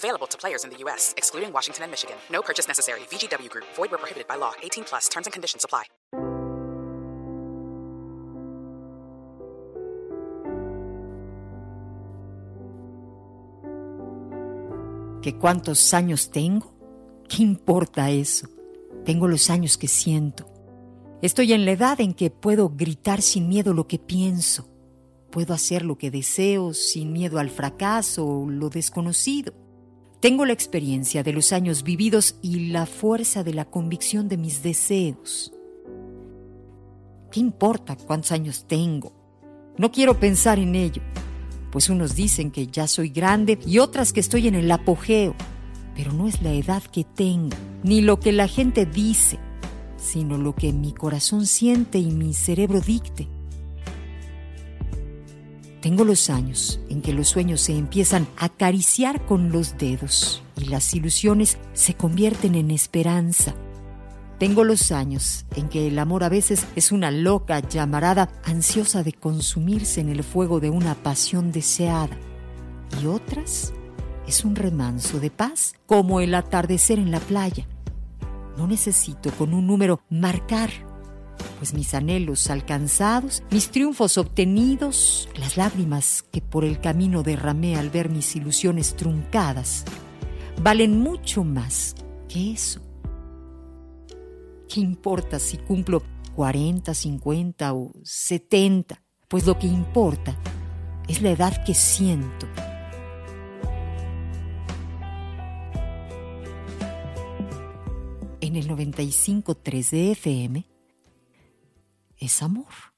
Available to players in the U.S., excluding Washington and Michigan. No purchase necessary. VGW Group. Void where prohibited by law. 18 plus. Terms and conditions apply. ¿Que cuántos años tengo? ¿Qué importa eso? Tengo los años que siento. Estoy en la edad en que puedo gritar sin miedo lo que pienso. Puedo hacer lo que deseo sin miedo al fracaso o lo desconocido. Tengo la experiencia de los años vividos y la fuerza de la convicción de mis deseos. ¿Qué importa cuántos años tengo? No quiero pensar en ello, pues unos dicen que ya soy grande y otras que estoy en el apogeo, pero no es la edad que tengo, ni lo que la gente dice, sino lo que mi corazón siente y mi cerebro dicte. Tengo los años en que los sueños se empiezan a acariciar con los dedos y las ilusiones se convierten en esperanza. Tengo los años en que el amor a veces es una loca llamarada ansiosa de consumirse en el fuego de una pasión deseada y otras es un remanso de paz como el atardecer en la playa. No necesito con un número marcar pues mis anhelos alcanzados, mis triunfos obtenidos, las lágrimas que por el camino derramé al ver mis ilusiones truncadas, valen mucho más que eso. ¿Qué importa si cumplo 40, 50 o 70? Pues lo que importa es la edad que siento. En el 95.3 de FM, es amor.